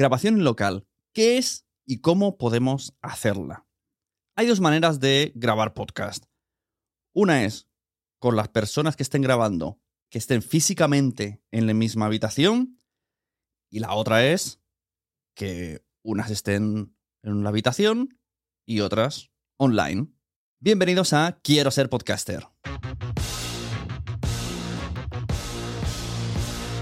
Grabación local. ¿Qué es y cómo podemos hacerla? Hay dos maneras de grabar podcast. Una es con las personas que estén grabando, que estén físicamente en la misma habitación. Y la otra es que unas estén en una habitación y otras online. Bienvenidos a Quiero ser podcaster.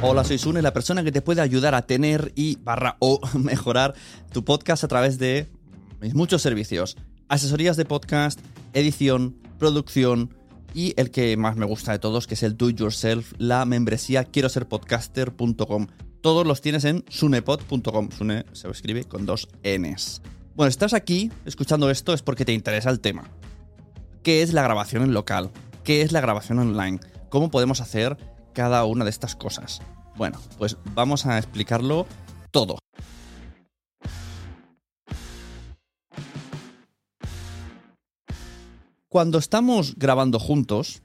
Hola, soy Sune, la persona que te puede ayudar a tener y barra o mejorar tu podcast a través de mis muchos servicios. Asesorías de podcast, edición, producción y el que más me gusta de todos, que es el Do Yourself, la membresía quiero ser podcaster.com. Todos los tienes en sunepod.com. Sune se escribe con dos Ns. Bueno, estás aquí escuchando esto es porque te interesa el tema. ¿Qué es la grabación en local? ¿Qué es la grabación online? ¿Cómo podemos hacer cada una de estas cosas? Bueno, pues vamos a explicarlo todo. Cuando estamos grabando juntos,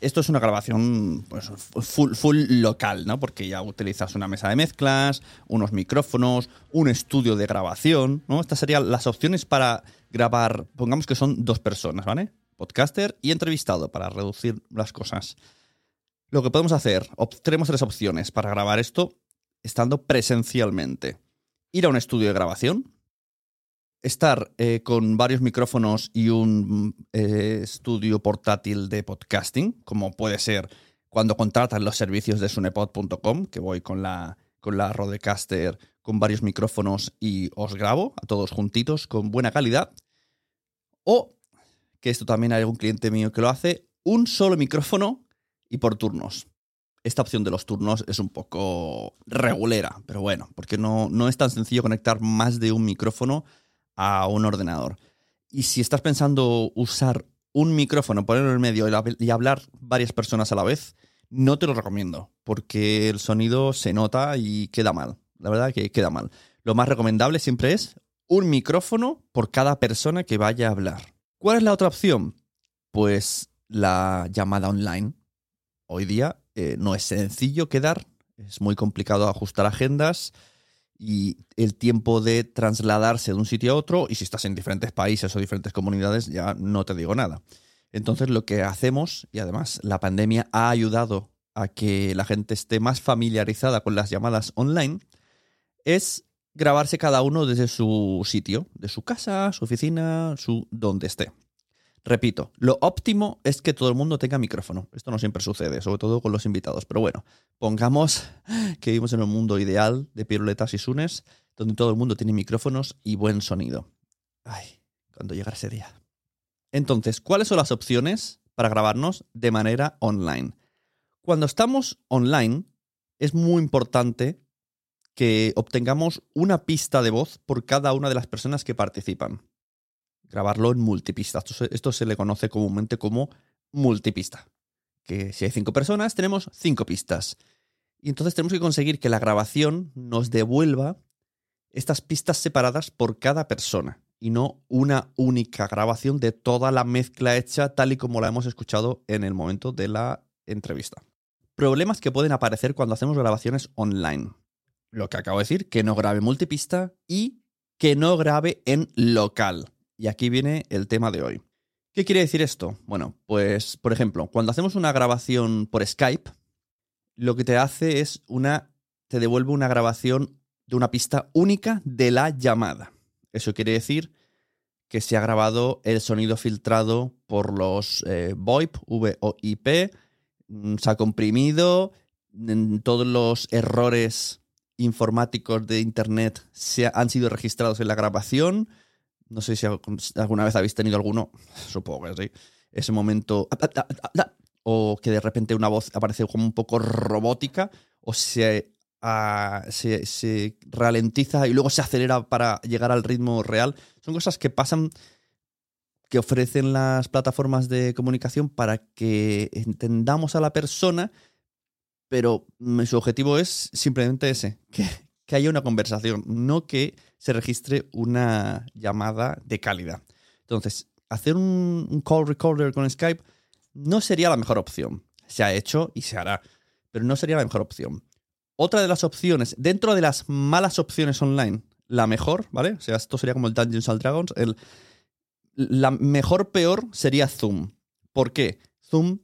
esto es una grabación pues, full, full local, ¿no? Porque ya utilizas una mesa de mezclas, unos micrófonos, un estudio de grabación, ¿no? Estas serían las opciones para grabar, pongamos que son dos personas, ¿vale? Podcaster y entrevistado para reducir las cosas. Lo que podemos hacer, tenemos tres opciones para grabar esto estando presencialmente. Ir a un estudio de grabación, estar eh, con varios micrófonos y un eh, estudio portátil de podcasting, como puede ser cuando contratas los servicios de sunepod.com, que voy con la, con la Rodecaster con varios micrófonos y os grabo a todos juntitos con buena calidad. O, que esto también hay algún cliente mío que lo hace, un solo micrófono y por turnos. Esta opción de los turnos es un poco regulera, pero bueno, porque no, no es tan sencillo conectar más de un micrófono a un ordenador. Y si estás pensando usar un micrófono, ponerlo en el medio y hab- y hablar varias personas a la vez, no te lo recomiendo, porque el sonido se nota y queda mal. La verdad que queda mal. Lo más recomendable siempre es un micrófono por cada persona que vaya a hablar. ¿Cuál es la otra opción? Pues la llamada online. Hoy día eh, no es sencillo quedar, es muy complicado ajustar agendas y el tiempo de trasladarse de un sitio a otro, y si estás en diferentes países o diferentes comunidades, ya no te digo nada. Entonces lo que hacemos, y además la pandemia ha ayudado a que la gente esté más familiarizada con las llamadas online es grabarse cada uno desde su sitio, de su casa, su oficina, su donde esté. Repito, lo óptimo es que todo el mundo tenga micrófono. Esto no siempre sucede, sobre todo con los invitados. Pero bueno, pongamos que vivimos en un mundo ideal de piruletas y sunes, donde todo el mundo tiene micrófonos y buen sonido. Ay, cuando llegará ese día. Entonces, ¿cuáles son las opciones para grabarnos de manera online? Cuando estamos online, es muy importante que obtengamos una pista de voz por cada una de las personas que participan. Grabarlo en multipista. Esto se, esto se le conoce comúnmente como multipista. Que si hay cinco personas, tenemos cinco pistas. Y entonces tenemos que conseguir que la grabación nos devuelva estas pistas separadas por cada persona y no una única grabación de toda la mezcla hecha tal y como la hemos escuchado en el momento de la entrevista. Problemas que pueden aparecer cuando hacemos grabaciones online. Lo que acabo de decir, que no grabe multipista y que no grabe en local. Y aquí viene el tema de hoy. ¿Qué quiere decir esto? Bueno, pues, por ejemplo, cuando hacemos una grabación por Skype, lo que te hace es una. te devuelve una grabación de una pista única de la llamada. Eso quiere decir que se ha grabado el sonido filtrado por los eh, VoIP, VoIP, mm, se ha comprimido, mm, todos los errores informáticos de Internet se han sido registrados en la grabación. No sé si alguna vez habéis tenido alguno, supongo que sí. Ese momento. O que de repente una voz aparece como un poco robótica, o se, se, se, ralentiza y luego se acelera para llegar al ritmo real. Son cosas que pasan, que ofrecen las plataformas de comunicación para que entendamos a la persona pero su objetivo es simplemente ese, que, que haya una conversación, no que se registre una llamada de calidad. Entonces, hacer un, call recorder con Skype no sería la mejor opción. Se ha hecho y se hará, pero no sería la mejor opción. Otra de las opciones, dentro de las malas opciones online, la mejor, ¿vale? O sea, esto sería como el Dungeons and Dragons. La mejor peor sería Zoom. ¿Por qué? Zoom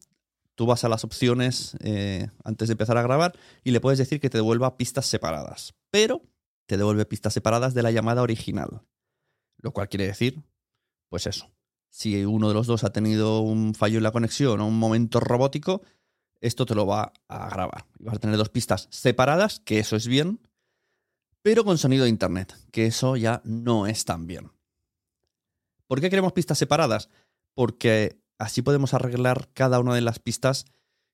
tú vas a las opciones eh, antes de empezar a grabar y le puedes decir que te devuelva pistas separadas. Pero te devuelve pistas separadas de la llamada original. Lo cual quiere decir, pues eso. Si uno de los dos ha tenido un fallo en la conexión o un momento robótico, esto te lo va a grabar. Vas a tener dos pistas separadas, que eso es bien, pero con sonido de internet, que eso ya no es tan bien. ¿Por qué queremos pistas separadas? Porque Así podemos arreglar cada una de las pistas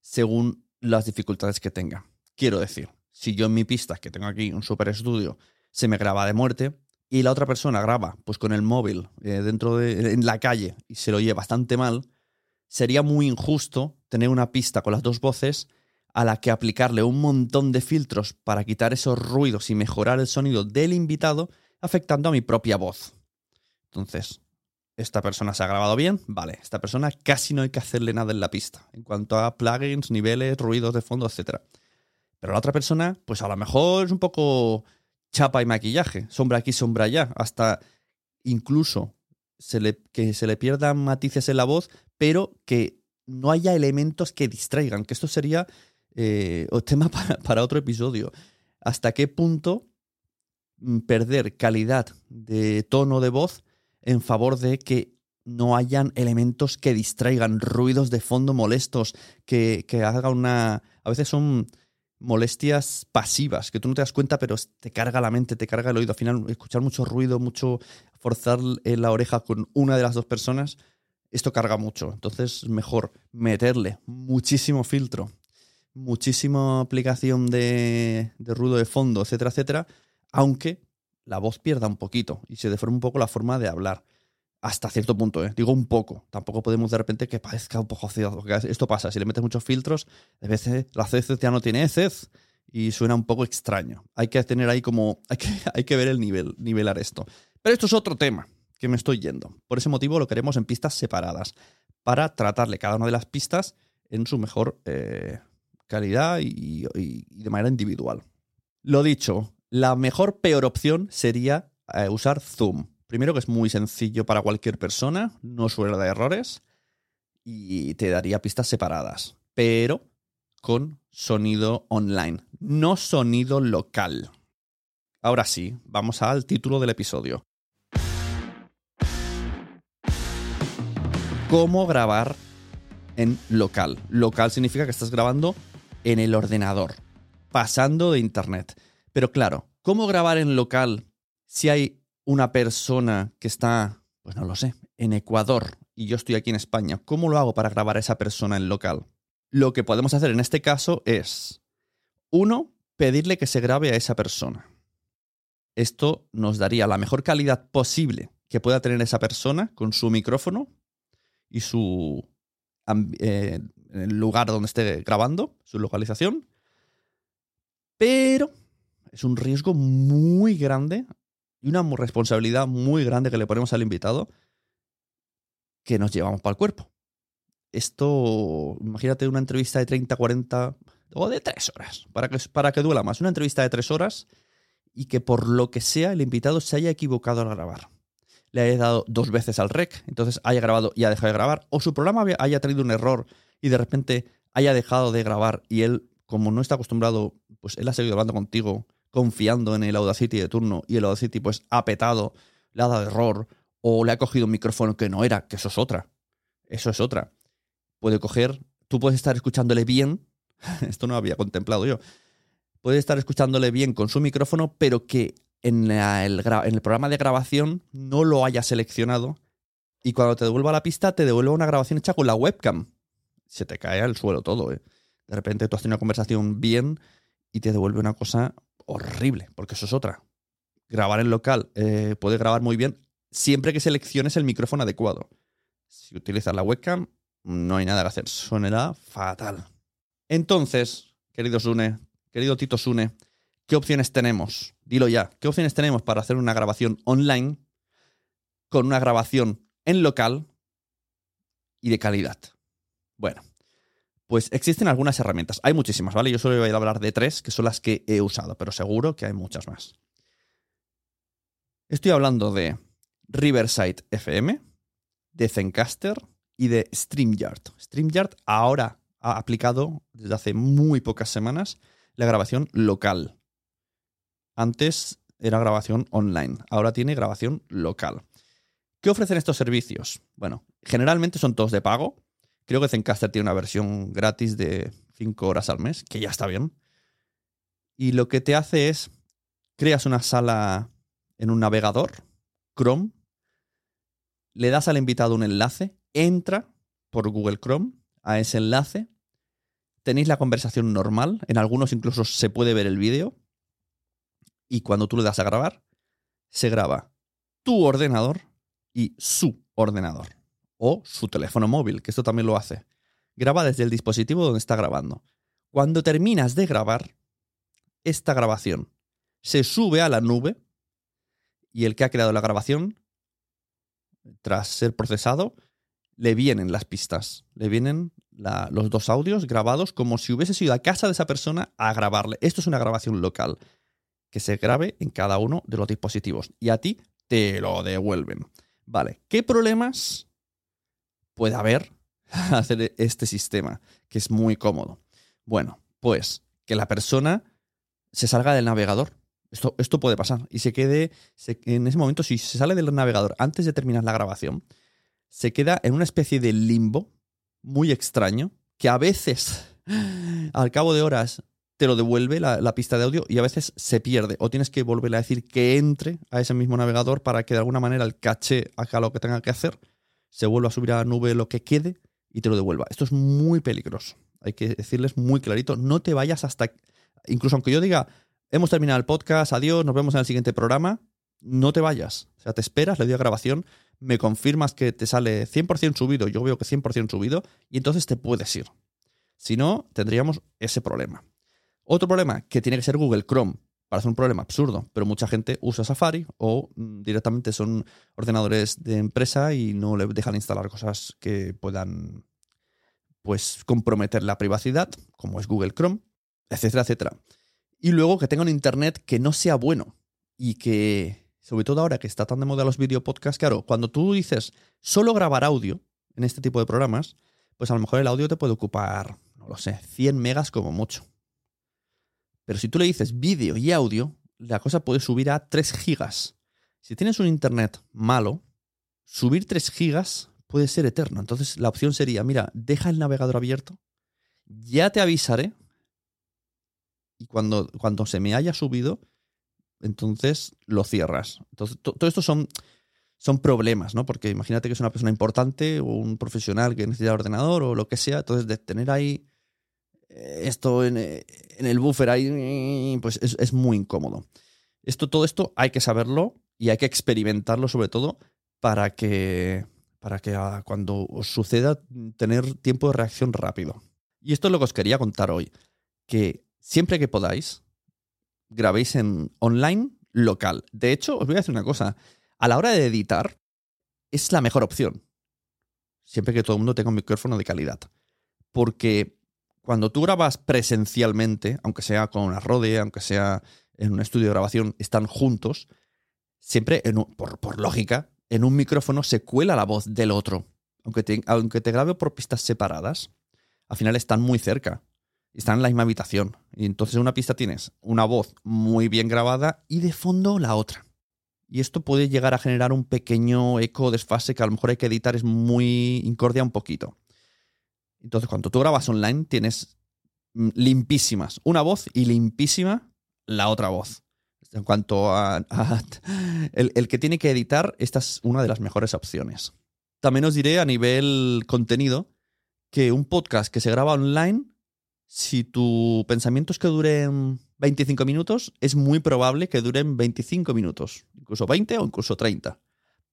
según las dificultades que tenga. Quiero decir, si yo en mi pista, que tengo aquí un super estudio, se me graba de muerte y la otra persona graba pues con el móvil eh, dentro de en la calle y se lo oye bastante mal, sería muy injusto tener una pista con las dos voces a la que aplicarle un montón de filtros para quitar esos ruidos y mejorar el sonido del invitado, afectando a mi propia voz. Entonces, esta persona se ha grabado bien, vale, esta persona casi no hay que hacerle nada en la pista, en cuanto a plugins, niveles, ruidos de fondo, etc. Pero la otra persona, pues a lo mejor es un poco chapa y maquillaje, sombra aquí, sombra allá, hasta incluso que se le pierdan matices en la voz, pero que no haya elementos que distraigan, que esto sería eh, tema para, para otro episodio. ¿Hasta qué punto mm, perder calidad de tono de voz en favor de que no hayan elementos que distraigan, ruidos de fondo molestos, que, que haga una... A veces son molestias pasivas, que tú no te das cuenta, pero te carga la mente, te carga el oído. Al final, escuchar mucho ruido, mucho forzar la oreja con una de las dos personas, esto carga mucho. Entonces, es mejor meterle muchísimo filtro, muchísima aplicación de, de ruido de fondo, etcétera, etcétera, aunque la voz pierda un poquito y se deforme un poco la forma de hablar. Hasta cierto punto, ¿eh? digo un poco. Tampoco podemos de repente que parezca un poco Esto pasa, si le metes muchos filtros, a veces la CC ya no tiene heces y suena un poco extraño. Hay que tener ahí como. Hay que, hay que ver el nivel, nivelar esto. Pero esto es otro tema que me estoy yendo. Por ese motivo lo queremos en pistas separadas, para tratarle cada una de las pistas en su mejor eh, calidad y, y de manera individual. Lo dicho, la mejor peor opción sería eh, usar Zoom. Primero que es muy sencillo para cualquier persona, no suele dar errores y te daría pistas separadas. Pero con sonido online, no sonido local. Ahora sí, vamos al título del episodio. ¿Cómo grabar en local? Local significa que estás grabando en el ordenador, pasando de internet. Pero claro, ¿cómo grabar en local si hay una persona que está, pues no lo sé, en Ecuador y yo estoy aquí en España? ¿Cómo lo hago para grabar a esa persona en local? Lo que podemos hacer en este caso es, uno, pedirle que se grabe a esa persona. Esto nos daría la mejor calidad posible que pueda tener esa persona con su micrófono y su eh, lugar donde esté grabando, su localización. Pero es un riesgo muy grande y una responsabilidad muy grande que le ponemos al invitado que nos llevamos para el cuerpo. Esto, imagínate una entrevista de 30, 40 o de 3 horas, para que, para que duela más. Una entrevista de 3 horas y que por lo que sea el invitado se haya equivocado al grabar. Le haya dado dos veces al rec, entonces haya grabado y ha dejado de grabar, o su programa haya tenido un error y de repente haya dejado de grabar y él, como no está acostumbrado, pues él ha seguido hablando contigo, confiando en el Audacity de turno y el Audacity pues ha petado, le ha dado error o le ha cogido un micrófono que no era, que eso es otra. Eso es otra. Puede coger, tú puedes estar escuchándole bien, esto no había contemplado yo, puede estar escuchándole bien con su micrófono, pero que en, el, programa de grabación no lo haya seleccionado y cuando te devuelva la pista te devuelve una grabación hecha con la webcam. Se te cae al suelo todo. ¿eh? De repente tú has tenido una conversación bien y te devuelve una cosa horrible, porque eso es otra. Grabar en local eh, puede grabar muy bien siempre que selecciones el micrófono adecuado. Si utilizas la webcam, no hay nada que hacer. Sonará fatal. Entonces, querido Sune, querido Tito Sune, ¿qué opciones tenemos? Dilo ya, ¿qué opciones tenemos para hacer una grabación online con una grabación en local y de calidad? Bueno, pues existen algunas herramientas. Hay muchísimas, ¿vale? Yo solo voy a hablar de tres, que son las que he usado, pero seguro que hay muchas más. Estoy hablando de Riverside FM, de Zencaster y de StreamYard. StreamYard ahora ha aplicado desde hace muy pocas semanas la grabación local. Antes era grabación online, ahora tiene grabación local. ¿Qué ofrecen estos servicios? Bueno, generalmente son todos de pago. Creo que Zencaster tiene una versión gratis de 5 horas al mes, que ya está bien. Y lo que te hace es, creas una sala en un navegador, Chrome, le das al invitado un enlace, entra por Google Chrome a ese enlace, tenéis la conversación normal, en algunos incluso se puede ver el vídeo, y cuando tú le das a grabar, se graba tu ordenador y su ordenador, o su teléfono móvil, que esto también lo hace. Graba desde el dispositivo donde está grabando. Cuando terminas de grabar, esta grabación se sube a la nube y el que ha creado la grabación, tras ser procesado, le vienen las pistas, le vienen los dos audios grabados como si hubiese sido a casa de esa persona a grabarle. Esto es una grabación local que se grabe en cada uno de los dispositivos y a ti te lo devuelven. Vale, ¿qué problemas puede haber hacer este sistema que es muy cómodo? Bueno, pues que la persona se salga del navegador. Esto, esto puede pasar y se quede en ese momento, si se sale del navegador antes de terminar la grabación, se queda en una especie de limbo muy extraño que a veces, al cabo de horas, te lo devuelve la, pista de audio y a veces se pierde o tienes que volverle a decir que entre a ese mismo navegador para que de alguna manera el caché haga lo que tenga que hacer, se vuelva a subir a la nube lo que quede y te lo devuelva. Esto es muy peligroso. Hay que decirles muy clarito, no te vayas hasta... Incluso aunque yo diga, hemos terminado el podcast, adiós, nos vemos en el siguiente programa, no te vayas. O sea, te esperas, le doy a grabación, me confirmas que te sale 100% subido, yo veo que 100% subido, y entonces te puedes ir. Si no, tendríamos ese problema. Otro problema, que tiene que ser Google Chrome. Parece un problema absurdo, pero mucha gente usa Safari o mm, directamente son ordenadores de empresa y no le dejan instalar cosas que puedan pues comprometer la privacidad, como es Google Chrome, etcétera, etcétera. Y luego que tenga un internet que no sea bueno y que sobre todo ahora que está tan de moda los videopodcasts, claro, cuando tú dices solo grabar audio en este tipo de programas, pues a lo mejor el audio te puede ocupar, no lo sé, 100 megas como mucho. Pero si tú le dices vídeo y audio, la cosa puede subir a 3 gigas. Si tienes un internet malo, subir 3 gigas puede ser eterno. Entonces la opción sería, mira, deja el navegador abierto, ya te avisaré y cuando, cuando se me haya subido, entonces lo cierras. Entonces, to- todo esto son, son problemas, ¿no? Porque imagínate que es una persona importante o un profesional que necesita ordenador o lo que sea, entonces de tener ahí esto en, eh, en el buffer ahí, pues es, es muy incómodo. Esto, todo esto hay que saberlo y hay que experimentarlo sobre todo para que, para que ah, cuando os suceda tener tiempo de reacción rápido. Y esto es lo que os quería contar hoy, que siempre que podáis, grabéis en online local. De hecho, os voy a decir una cosa, a la hora de editar es la mejor opción. Siempre que todo el mundo tenga un micrófono de calidad. Porque cuando tú grabas presencialmente, aunque sea con una Rode, aunque sea en un estudio de grabación, están juntos, siempre, en un- por, por lógica, en un micrófono se cuela la voz del otro. Aunque te, aunque te grabe por pistas separadas, al final están muy cerca. Están en la misma habitación. Y entonces en una pista tienes una voz muy bien grabada y de fondo la otra. Y esto puede llegar a generar un pequeño eco desfase que a lo mejor hay que editar, es muy incordia un poquito. Entonces, cuando tú grabas online, tienes mm, limpísimas una voz y limpísima la otra voz. En cuanto a, el, el que tiene que editar, esta es una de las mejores opciones. También os diré a nivel contenido que un podcast que se graba online, si tu pensamiento es que duren 25 minutos, es muy probable que duren 25 minutos, incluso 20 o incluso 30.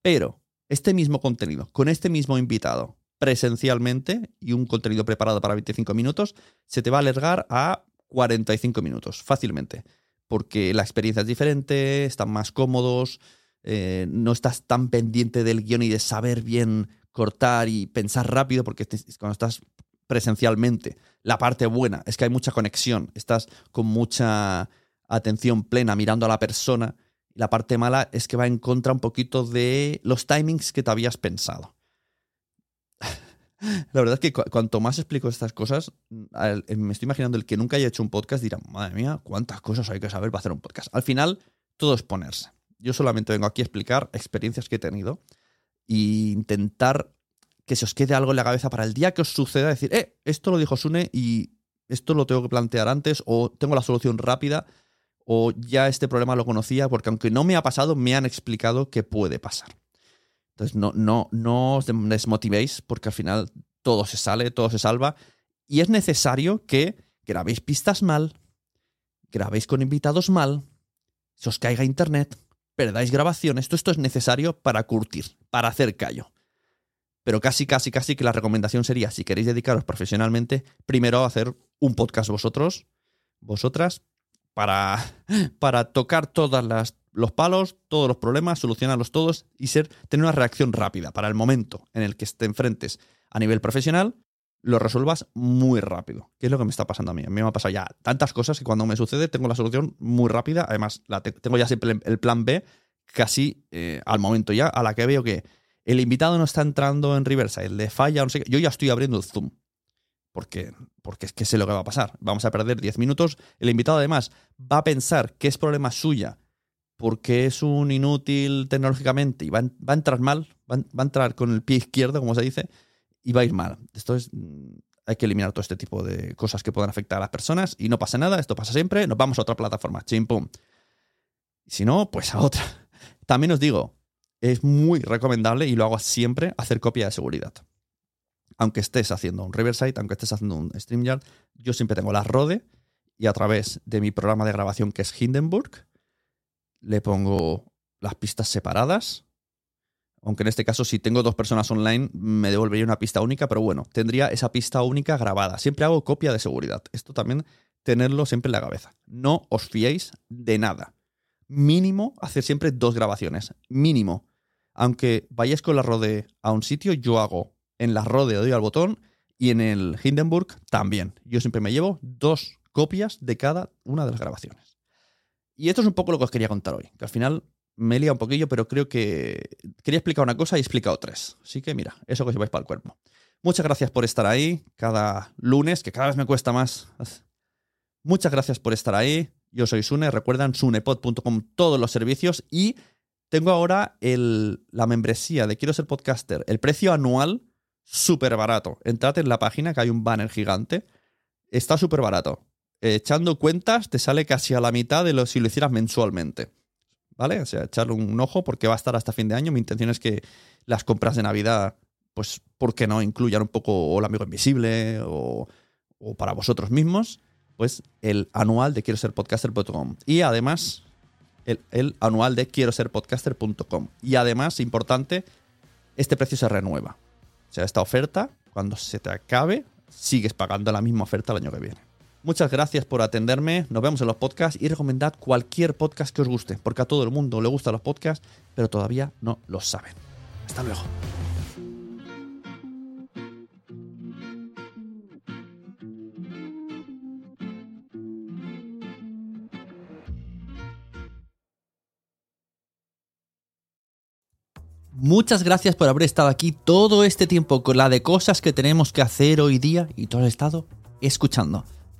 Pero este mismo contenido, con este mismo invitado, presencialmente y un contenido preparado para 25 minutos, se te va a alargar a 45 minutos, fácilmente. Porque la experiencia es diferente, están más cómodos, eh, no estás tan pendiente del guion y de saber bien cortar y pensar rápido, porque cuando estás presencialmente, la parte buena es que hay mucha conexión, estás con mucha atención plena mirando a la persona. La parte mala es que va en contra un poquito de los timings que te habías pensado. La verdad es que cu- cuanto más explico estas cosas, al- eh, me estoy imaginando el que nunca haya hecho un podcast dirá, madre mía, cuántas cosas hay que saber para hacer un podcast. Al final, todo es ponerse. Yo solamente vengo aquí a explicar experiencias que he tenido e intentar que se os quede algo en la cabeza para el día que os suceda, decir, eh, esto lo dijo Sune y esto lo tengo que plantear antes, o tengo la solución rápida, o ya este problema lo conocía, porque aunque no me ha pasado, me han explicado que puede pasar. Entonces, no, no, no os desmotivéis, porque al final todo se sale, todo se salva. Y es necesario que grabéis pistas mal, grabéis con invitados mal, se os caiga internet, perdáis grabaciones. Todo esto es necesario para curtir, para hacer callo. Pero casi, casi, casi que la recomendación sería, si queréis dedicaros profesionalmente, primero hacer un podcast vosotros, vosotras, para, para tocar todos los palos, todos los problemas, solucionarlos todos y ser, tener una reacción rápida para el momento en el que te enfrentes a nivel profesional, lo resuelvas muy rápido. ¿Qué es lo que me está pasando a mí? A mí me ha pasado ya tantas cosas que cuando me sucede tengo la solución muy rápida. Además, tengo ya siempre el plan B casi eh, al momento ya, a la que veo que el invitado no está entrando en Riverside, le falla, no sé qué. Yo ya estoy abriendo el Zoom. Porque, porque es que sé lo que va a pasar. Vamos a perder 10 minutos. El invitado, además, va a pensar que es problema suya porque es un inútil tecnológicamente y va, a- entrar mal, va, a- entrar con el pie izquierdo, como se dice, y va a ir mal. Esto es. mm, Hay que eliminar todo este tipo de cosas que puedan afectar a las personas y no pasa nada, esto pasa siempre, nos vamos a otra plataforma, chim pum. Si no, pues a otra. También os digo, es muy recomendable y lo hago siempre hacer copia de seguridad. Aunque estés haciendo un Riverside, aunque estés haciendo un StreamYard, yo siempre tengo la Rode y a través de mi programa de grabación que es Hindenburg, le pongo las pistas separadas. Aunque en este caso, si tengo dos personas online, me devolvería una pista única, pero bueno, tendría esa pista única grabada. Siempre hago copia de seguridad. Esto también tenerlo siempre en la cabeza. No os fiéis de nada. Mínimo hacer siempre dos grabaciones. Mínimo. Aunque vayáis con la Rode a un sitio, yo hago en la Rode doy al botón y en el Hindenburg también. Yo siempre me llevo dos copias de cada una de las grabaciones. Y esto es un poco lo que os quería contar hoy, que al final me he liado un poquillo, pero creo que quería explicar una cosa y he explicado tres. Así que mira, eso que os lleváis para el cuerpo. Muchas gracias por estar ahí cada lunes, que cada vez me cuesta más. Muchas gracias por estar ahí. Yo soy Sune, recuerdan sunepod.com todos los servicios y tengo ahora el, la membresía de Quiero ser podcaster, el precio anual súper barato. Entrad en la página que hay un banner gigante. Está súper barato. Echando cuentas te sale casi a la mitad de lo si lo hicieras mensualmente. ¿Vale? O sea, echarle un ojo porque va a estar hasta fin de año. Mi intención es que las compras de Navidad, pues, ¿por qué no? Incluyan un poco el amigo invisible o, o para vosotros mismos pues el anual de quiero ser podcaster.com. Y además, el, el, anual de quiero ser podcaster.com. Y además, importante, este precio se renueva. O sea, esta oferta, cuando se te acabe, sigues pagando la misma oferta el año que viene. Muchas gracias por atenderme. Nos vemos en los podcasts y recomendad cualquier podcast que os guste, porque a todo el mundo le gustan los podcasts, pero todavía no lo saben. Hasta luego. Muchas gracias por haber estado aquí todo este tiempo con la de cosas que tenemos que hacer hoy día y todo el estado escuchando.